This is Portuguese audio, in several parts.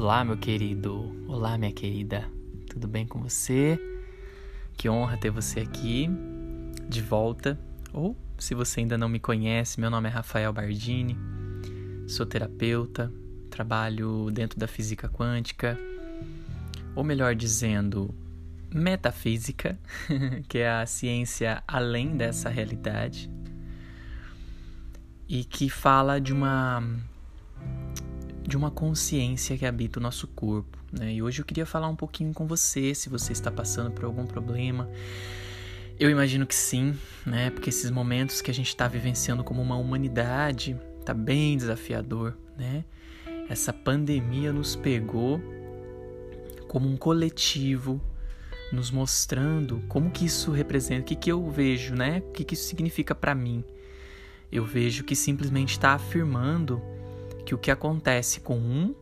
Olá, meu querido. Olá, minha querida. Tudo bem com você? Que honra ter você aqui de volta. Ou, se você ainda não me conhece, meu nome é Rafael Bardini. Sou terapeuta, trabalho dentro da física quântica, ou melhor dizendo, metafísica, que é a ciência além dessa realidade, e que fala de uma de uma consciência que habita o nosso corpo. Né? E hoje eu queria falar um pouquinho com você, se você está passando por algum problema. Eu imagino que sim, né? Porque esses momentos que a gente está vivenciando como uma humanidade tá bem desafiador, né? Essa pandemia nos pegou como um coletivo, nos mostrando como que isso representa, o que, que eu vejo, né? O que, que isso significa para mim. Eu vejo que simplesmente está afirmando que o que acontece com um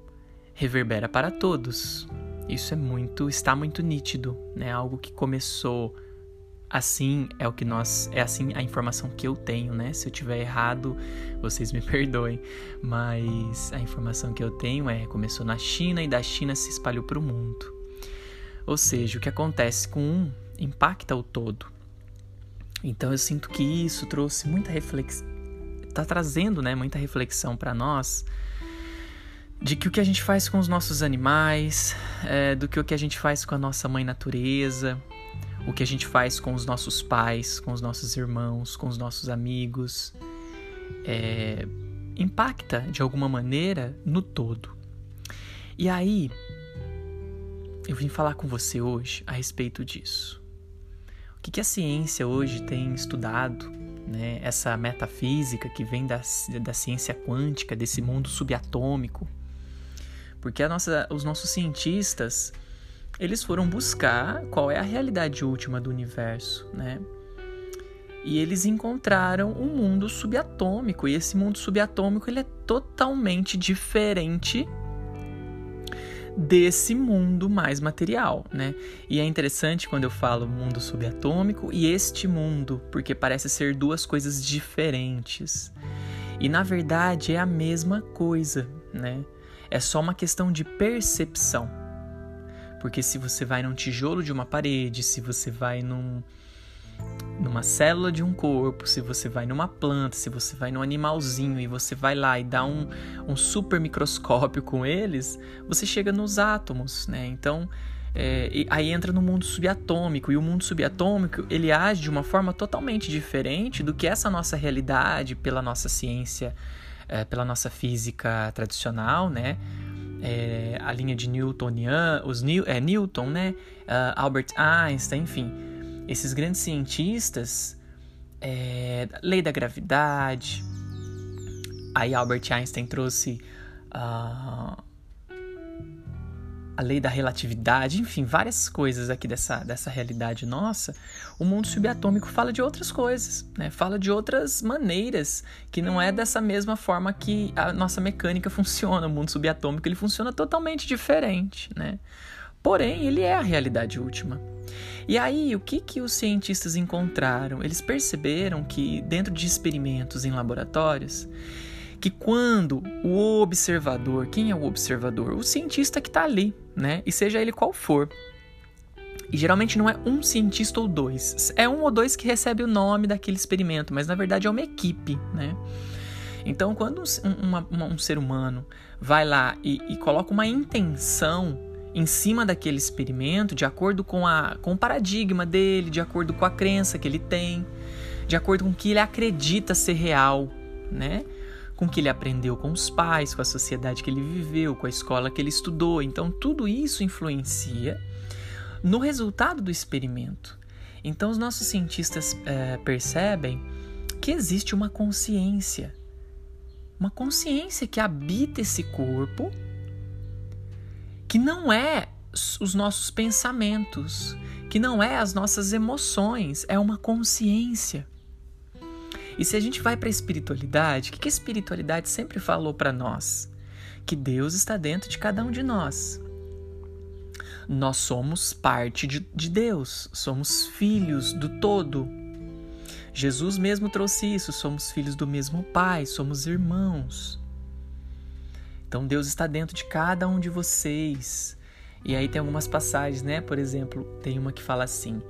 reverbera para todos. Isso é muito, está muito nítido, né? Algo que começou assim é o que nós é assim a informação que eu tenho, né? Se eu tiver errado, vocês me perdoem, mas a informação que eu tenho é começou na China e da China se espalhou para o mundo. Ou seja, o que acontece com um impacta o todo. Então eu sinto que isso trouxe muita reflexão tá trazendo, né, muita reflexão para nós de que o que a gente faz com os nossos animais, é, do que o que a gente faz com a nossa mãe natureza, o que a gente faz com os nossos pais, com os nossos irmãos, com os nossos amigos, é, impacta de alguma maneira no todo. E aí, eu vim falar com você hoje a respeito disso. O que, que a ciência hoje tem estudado né, essa metafísica que vem da, da ciência quântica, desse mundo subatômico. Porque nossa, os nossos cientistas, eles foram buscar qual é a realidade última do universo, né? E eles encontraram um mundo subatômico, e esse mundo subatômico ele é totalmente diferente desse mundo mais material, né? E é interessante quando eu falo mundo subatômico e este mundo, porque parece ser duas coisas diferentes. E na verdade é a mesma coisa, né? É só uma questão de percepção. Porque se você vai num tijolo de uma parede, se você vai num numa célula de um corpo, se você vai numa planta, se você vai num animalzinho e você vai lá e dá um, um super microscópio com eles, você chega nos átomos, né? Então, é, aí entra no mundo subatômico e o mundo subatômico ele age de uma forma totalmente diferente do que essa nossa realidade pela nossa ciência, é, pela nossa física tradicional, né? É, a linha de Newtonian, os é, Newton, né? Uh, Albert Einstein, enfim esses grandes cientistas, é, lei da gravidade, aí Albert Einstein trouxe uh, a lei da relatividade, enfim, várias coisas aqui dessa, dessa realidade nossa, o mundo subatômico fala de outras coisas, né? fala de outras maneiras, que não é dessa mesma forma que a nossa mecânica funciona. O mundo subatômico ele funciona totalmente diferente, né? Porém, ele é a realidade última. E aí, o que, que os cientistas encontraram? Eles perceberam que, dentro de experimentos em laboratórios, que quando o observador, quem é o observador? O cientista que está ali, né? E seja ele qual for. E geralmente não é um cientista ou dois, é um ou dois que recebe o nome daquele experimento, mas na verdade é uma equipe, né? Então, quando um, uma, um ser humano vai lá e, e coloca uma intenção em cima daquele experimento, de acordo com, a, com o paradigma dele, de acordo com a crença que ele tem, de acordo com o que ele acredita ser real, né? Com o que ele aprendeu com os pais, com a sociedade que ele viveu, com a escola que ele estudou. Então, tudo isso influencia no resultado do experimento. Então, os nossos cientistas é, percebem que existe uma consciência, uma consciência que habita esse corpo que não é os nossos pensamentos, que não é as nossas emoções, é uma consciência. E se a gente vai para a espiritualidade, o que a espiritualidade sempre falou para nós? Que Deus está dentro de cada um de nós. Nós somos parte de, de Deus, somos filhos do todo. Jesus mesmo trouxe isso, somos filhos do mesmo Pai, somos irmãos. Então Deus está dentro de cada um de vocês. E aí tem algumas passagens, né? Por exemplo, tem uma que fala assim: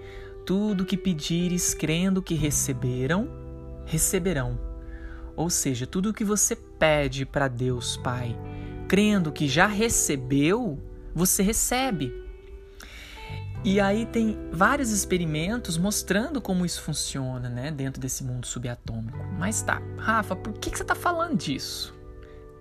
Tudo que pedires crendo que receberam, receberão. Ou seja, tudo que você pede para Deus, Pai, crendo que já recebeu, você recebe. E aí tem vários experimentos mostrando como isso funciona, né, dentro desse mundo subatômico. Mas tá, Rafa, por que, que você tá falando disso?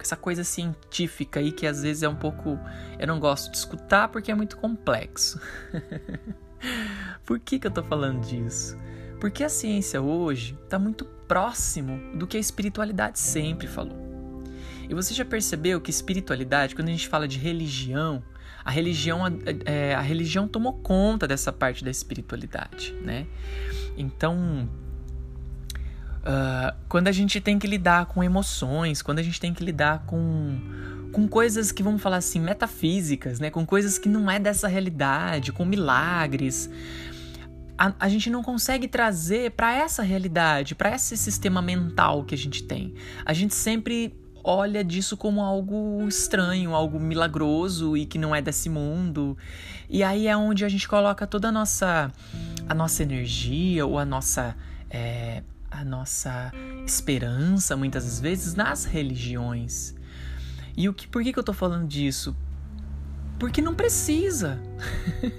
Essa coisa científica aí que às vezes é um pouco. Eu não gosto de escutar porque é muito complexo. por que, que eu tô falando disso? Porque a ciência hoje está muito próximo do que a espiritualidade sempre falou. E você já percebeu que espiritualidade, quando a gente fala de religião, a religião, é, a religião tomou conta dessa parte da espiritualidade, né? Então, uh, quando a gente tem que lidar com emoções, quando a gente tem que lidar com, com coisas que, vamos falar assim, metafísicas, né? Com coisas que não é dessa realidade, com milagres, a, a, gente não consegue trazer para essa realidade, para esse sistema mental que a gente tem. A gente sempre olha disso como algo estranho, algo milagroso e que não é desse mundo. E aí é onde a gente coloca toda a nossa, a nossa energia ou a nossa, é, a nossa esperança, muitas vezes, nas religiões. E o que, por que, que eu tô falando disso? Porque não precisa.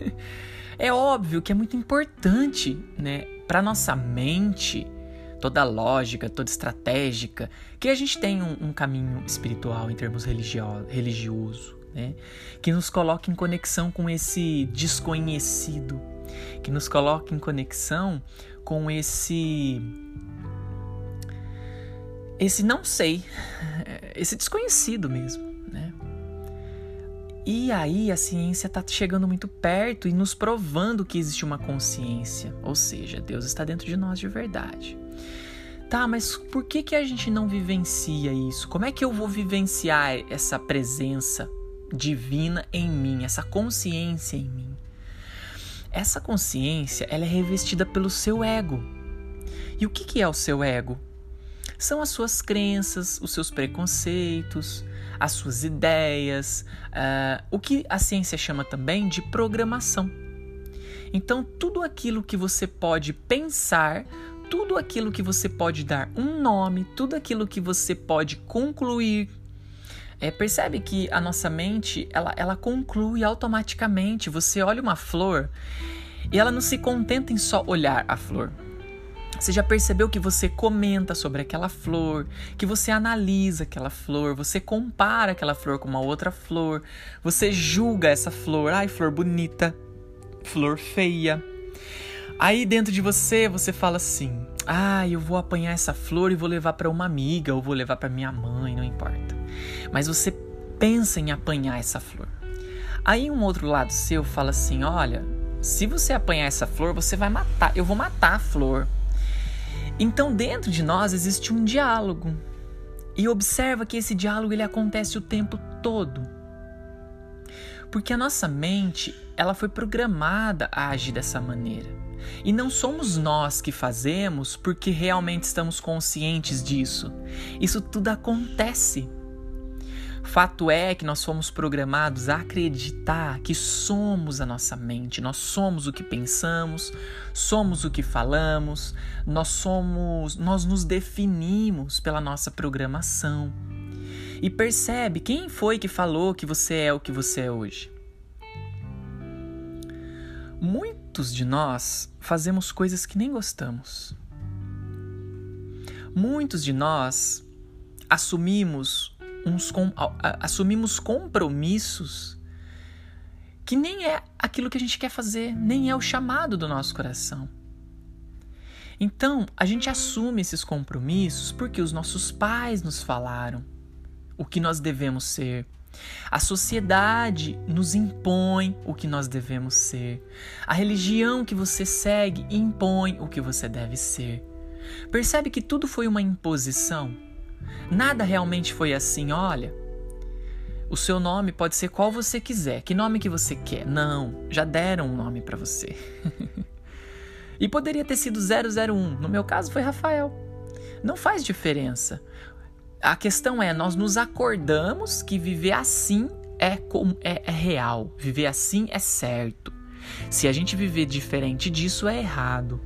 é óbvio que é muito importante, né, para nossa mente toda lógica, toda estratégica, que a gente tem um, um caminho espiritual em termos religio religioso, né? que nos coloca em conexão com esse desconhecido, que nos coloca em conexão com esse esse não sei, esse desconhecido mesmo, né? E aí a ciência está chegando muito perto e nos provando que existe uma consciência, ou seja, Deus está dentro de nós de verdade. Tá, mas por que, que a gente não vivencia isso? Como é que eu vou vivenciar essa presença divina em mim, essa consciência em mim? Essa consciência ela é revestida pelo seu ego. E o que, que é o seu ego? São as suas crenças, os seus preconceitos, as suas ideias, uh, o que a ciência chama também de programação. Então, tudo aquilo que você pode pensar tudo aquilo que você pode dar um nome, tudo aquilo que você pode concluir. É, percebe que a nossa mente ela, ela conclui automaticamente. Você olha uma flor e ela não se contenta em só olhar a flor. Você já percebeu que você comenta sobre aquela flor, que você analisa aquela flor, você compara aquela flor com uma outra flor, você julga essa flor, ai, flor bonita, flor feia. Aí dentro de você, você fala assim: "Ah, eu vou apanhar essa flor e vou levar para uma amiga ou vou levar para minha mãe, não importa". Mas você pensa em apanhar essa flor. Aí um outro lado seu fala assim: "Olha, se você apanhar essa flor, você vai matar. Eu vou matar a flor". Então dentro de nós existe um diálogo. E observa que esse diálogo ele acontece o tempo todo. Porque a nossa mente, ela foi programada a agir dessa maneira. E não somos nós que fazemos porque realmente estamos conscientes disso. Isso tudo acontece. Fato é que nós fomos programados a acreditar que somos a nossa mente, nós somos o que pensamos, somos o que falamos, nós somos, nós nos definimos pela nossa programação. E percebe quem foi que falou que você é o que você é hoje? Muitos de nós fazemos coisas que nem gostamos. Muitos de nós assumimos uns com, assumimos compromissos que nem é aquilo que a gente quer fazer, nem é o chamado do nosso coração. Então, a gente assume esses compromissos porque os nossos pais nos falaram o que nós devemos ser, a sociedade nos impõe o que nós devemos ser. A religião que você segue impõe o que você deve ser. Percebe que tudo foi uma imposição? Nada realmente foi assim, olha. O seu nome pode ser qual você quiser. Que nome que você quer? Não, já deram um nome para você. e poderia ter sido 001. No meu caso foi Rafael. Não faz diferença a questão é, nós nos acordamos que viver assim é, é, é real, viver assim é certo. Se a gente viver diferente disso, é errado.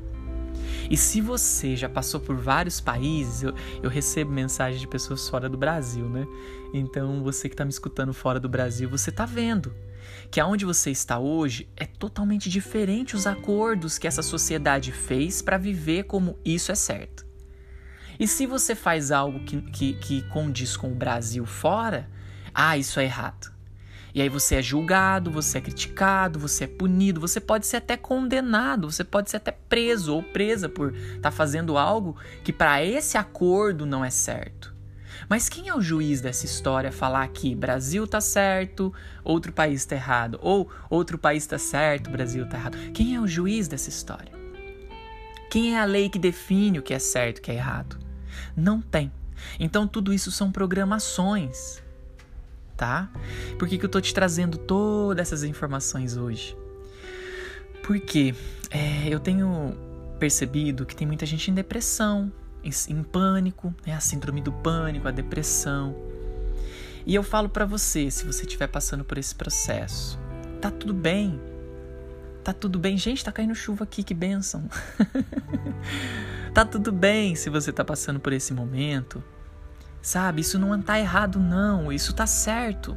E se você já passou por vários países, eu, eu recebo mensagens de pessoas fora do Brasil, né? Então você que está me escutando fora do Brasil, você está vendo que aonde você está hoje é totalmente diferente os acordos que essa sociedade fez para viver como isso é certo. E se você faz algo que, que, que condiz com o Brasil fora, ah, isso é errado. E aí você é julgado, você é criticado, você é punido, você pode ser até condenado, você pode ser até preso ou presa por estar tá fazendo algo que para esse acordo não é certo. Mas quem é o juiz dessa história falar que Brasil tá certo, outro país tá errado, ou outro país tá certo, Brasil tá errado? Quem é o juiz dessa história? Quem é a lei que define o que é certo e o que é errado? Não tem. Então tudo isso são programações tá? Por que, que eu tô te trazendo todas essas informações hoje? Porque é, eu tenho percebido que tem muita gente em depressão, em, em pânico, né? a síndrome do pânico, a depressão. E eu falo para você, se você estiver passando por esse processo, tá tudo bem. Tá tudo bem. Gente, tá caindo chuva aqui, que benção. tá tudo bem se você tá passando por esse momento. Sabe, isso não está errado, não, isso está certo.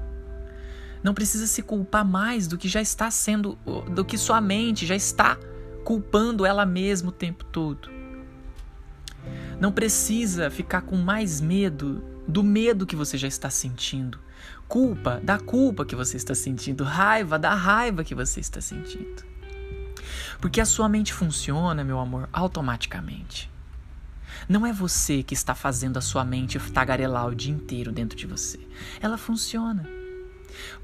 Não precisa se culpar mais do que já está sendo, do que sua mente já está culpando ela mesma o tempo todo. Não precisa ficar com mais medo do medo que você já está sentindo. Culpa da culpa que você está sentindo. Raiva da raiva que você está sentindo. Porque a sua mente funciona, meu amor, automaticamente. Não é você que está fazendo a sua mente tagarelar o dia inteiro dentro de você. Ela funciona.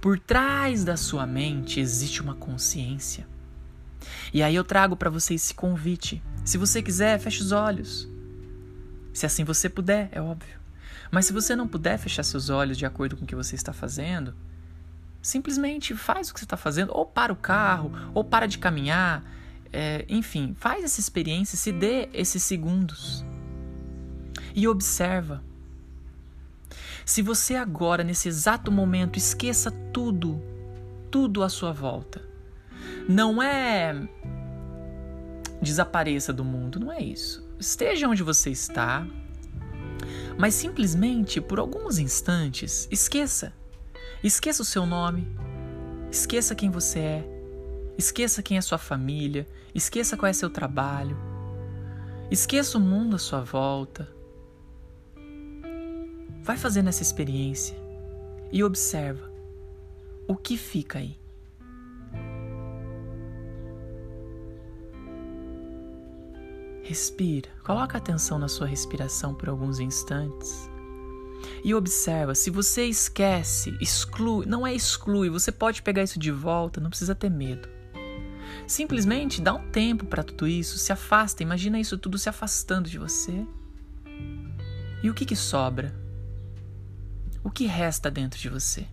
Por trás da sua mente existe uma consciência. E aí eu trago para você esse convite. Se você quiser, feche os olhos. Se assim você puder, é óbvio. Mas se você não puder fechar seus olhos de acordo com o que você está fazendo, simplesmente faz o que você está fazendo, ou para o carro, ou para de caminhar, é, enfim, faz essa experiência, se dê esses segundos e observa. Se você agora, nesse exato momento, esqueça tudo, tudo à sua volta, não é desapareça do mundo, não é isso. Esteja onde você está, mas simplesmente por alguns instantes esqueça. Esqueça o seu nome, esqueça quem você é, esqueça quem é sua família, esqueça qual é seu trabalho, esqueça o mundo à sua volta. Vai fazendo essa experiência e observa o que fica aí. Respira, coloca atenção na sua respiração por alguns instantes e observa. Se você esquece, exclui, não é exclui, você pode pegar isso de volta, não precisa ter medo. Simplesmente dá um tempo para tudo isso, se afasta, imagina isso tudo se afastando de você. E o que, que sobra? O que resta dentro de você?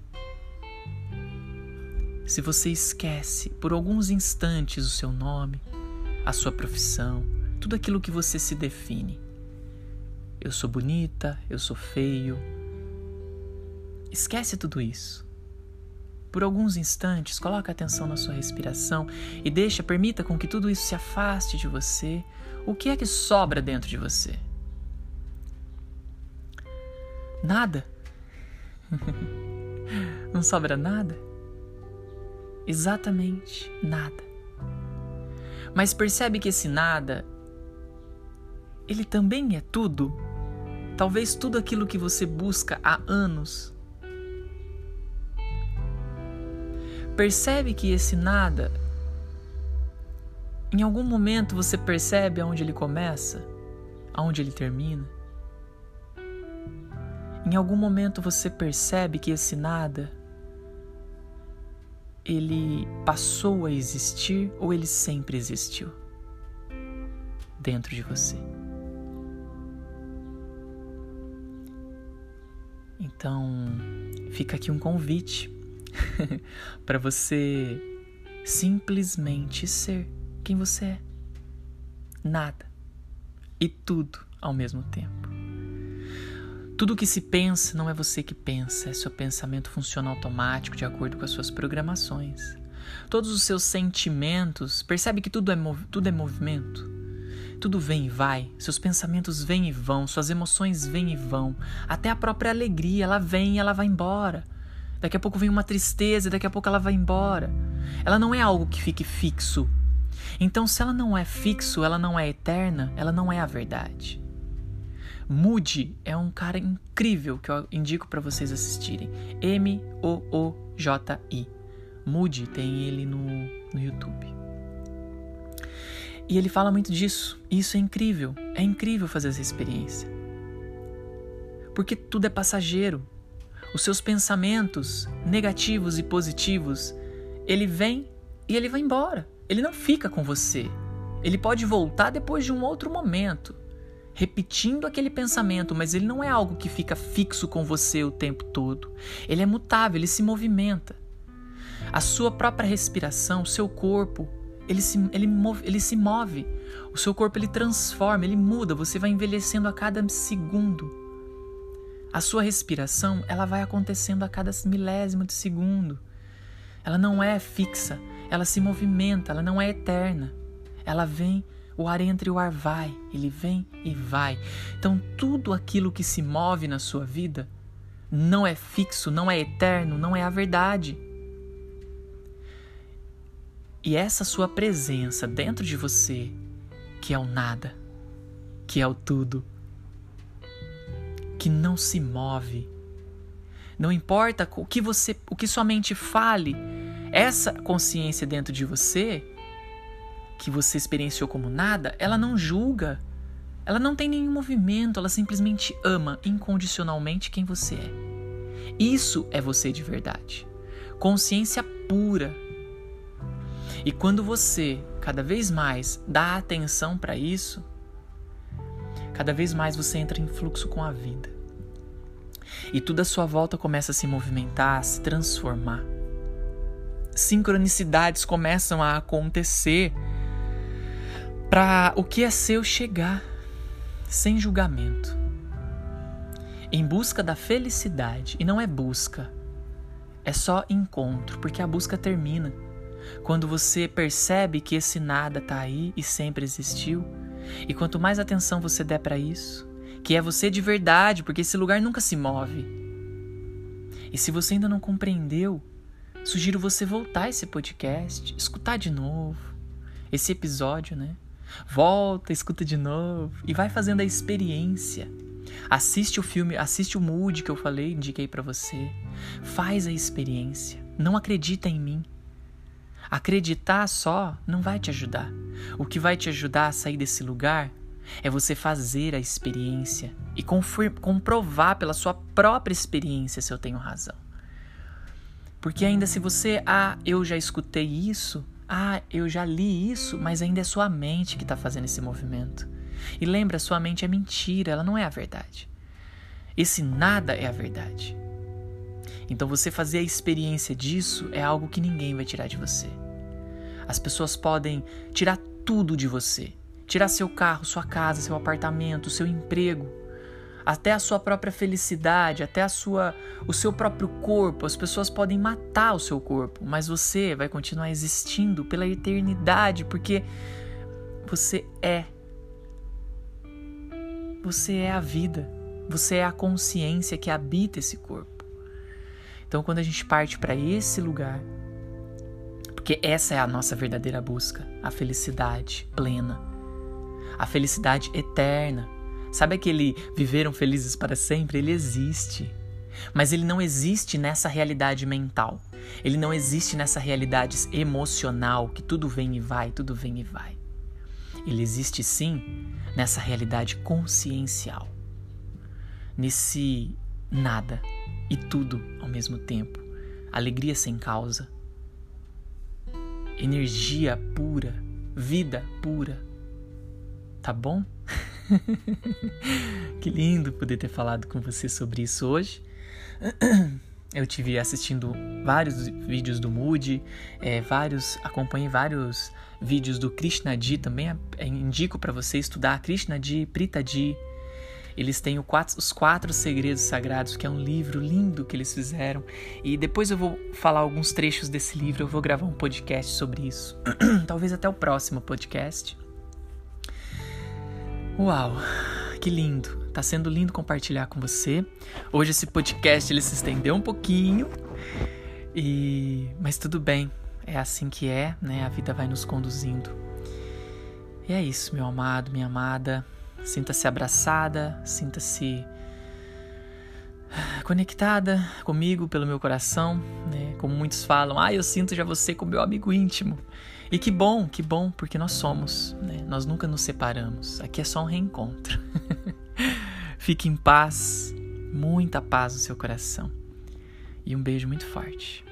Se você esquece por alguns instantes o seu nome, a sua profissão, tudo aquilo que você se define. Eu sou bonita, eu sou feio. Esquece tudo isso. Por alguns instantes, coloque atenção na sua respiração e deixa, permita com que tudo isso se afaste de você. O que é que sobra dentro de você? Nada. Não sobra nada? Exatamente nada. Mas percebe que esse nada, ele também é tudo? Talvez tudo aquilo que você busca há anos. Percebe que esse nada, em algum momento você percebe aonde ele começa, aonde ele termina? Em algum momento você percebe que esse nada ele passou a existir ou ele sempre existiu dentro de você. Então, fica aqui um convite para você simplesmente ser quem você é. Nada e tudo ao mesmo tempo. Tudo que se pensa não é você que pensa, é seu pensamento funciona automático de acordo com as suas programações. Todos os seus sentimentos, percebe que tudo é, tudo é movimento? Tudo vem e vai, seus pensamentos vêm e vão, suas emoções vêm e vão, até a própria alegria, ela vem e ela vai embora. Daqui a pouco vem uma tristeza, daqui a pouco ela vai embora. Ela não é algo que fique fixo. Então, se ela não é fixo, ela não é eterna, ela não é a verdade. Moody é um cara incrível que eu indico para vocês assistirem. M-O-O-J-I. Moody tem ele no, no YouTube. E ele fala muito disso. Isso é incrível. É incrível fazer essa experiência. Porque tudo é passageiro. Os seus pensamentos negativos e positivos, ele vem e ele vai embora. Ele não fica com você. Ele pode voltar depois de um outro momento repetindo aquele pensamento, mas ele não é algo que fica fixo com você o tempo todo. Ele é mutável, ele se movimenta. A sua própria respiração, o seu corpo, ele se, ele, move, ele se move. O seu corpo ele transforma, ele muda, você vai envelhecendo a cada segundo. A sua respiração, ela vai acontecendo a cada milésimo de segundo. Ela não é fixa, ela se movimenta, ela não é eterna. Ela vem o ar entra e o ar vai, ele vem e vai. Então, tudo aquilo que se move na sua vida não é fixo, não é eterno, não é a verdade. E essa sua presença dentro de você, que é o nada, que é o tudo, que não se move, não importa o que você, o que sua mente fale, essa consciência dentro de você que você experienciou como nada, ela não julga. Ela não tem nenhum movimento, ela simplesmente ama incondicionalmente quem você é. Isso é você de verdade. Consciência pura. E quando você cada vez mais dá atenção para isso, cada vez mais você entra em fluxo com a vida. E tudo à sua volta começa a se movimentar, a se transformar. Sincronicidades começam a acontecer para o que é seu chegar sem julgamento, em busca da felicidade. E não é busca, é só encontro, porque a busca termina quando você percebe que esse nada está aí e sempre existiu. E quanto mais atenção você der para isso, que é você de verdade, porque esse lugar nunca se move. E se você ainda não compreendeu, sugiro você voltar esse podcast, escutar de novo esse episódio, né? Volta, escuta de novo e vai fazendo a experiência. Assiste o filme, assiste o Mood que eu falei, indiquei para você. Faz a experiência. Não acredita em mim. Acreditar só não vai te ajudar. O que vai te ajudar a sair desse lugar é você fazer a experiência e comprovar pela sua própria experiência se eu tenho razão. Porque ainda se você, ah, eu já escutei isso, ah, eu já li isso, mas ainda é sua mente que está fazendo esse movimento. E lembra, sua mente é mentira, ela não é a verdade. Esse nada é a verdade. Então você fazer a experiência disso é algo que ninguém vai tirar de você. As pessoas podem tirar tudo de você. Tirar seu carro, sua casa, seu apartamento, seu emprego, até a sua própria felicidade, até a sua, o seu próprio corpo. As pessoas podem matar o seu corpo, mas você vai continuar existindo pela eternidade, porque você é. Você é a vida. Você é a consciência que habita esse corpo. Então, quando a gente parte para esse lugar, porque essa é a nossa verdadeira busca, a felicidade plena, a felicidade eterna, Sabe aquele viveram felizes para sempre? Ele existe. Mas ele não existe nessa realidade mental. Ele não existe nessa realidade emocional que tudo vem e vai, tudo vem e vai. Ele existe sim nessa realidade consciencial. Nesse nada e tudo ao mesmo tempo. Alegria sem causa. Energia pura, vida pura. Tá bom? que lindo poder ter falado com você sobre isso hoje. Eu tive assistindo vários vídeos do Moody, é, vários, acompanhei vários vídeos do Krishnadi também. É, indico para você estudar Krishnadi, Pritadi. Eles têm quatro, os quatro segredos sagrados, que é um livro lindo que eles fizeram. E depois eu vou falar alguns trechos desse livro. Eu vou gravar um podcast sobre isso. Talvez até o próximo podcast. Uau, que lindo! Tá sendo lindo compartilhar com você. Hoje esse podcast ele se estendeu um pouquinho. E mas tudo bem, é assim que é, né? A vida vai nos conduzindo. E é isso, meu amado, minha amada. Sinta-se abraçada, sinta-se conectada comigo pelo meu coração, né? Como muitos falam, ah, eu sinto já você como meu amigo íntimo. E que bom, que bom, porque nós somos, né? Nós nunca nos separamos. Aqui é só um reencontro. Fique em paz, muita paz no seu coração. E um beijo muito forte.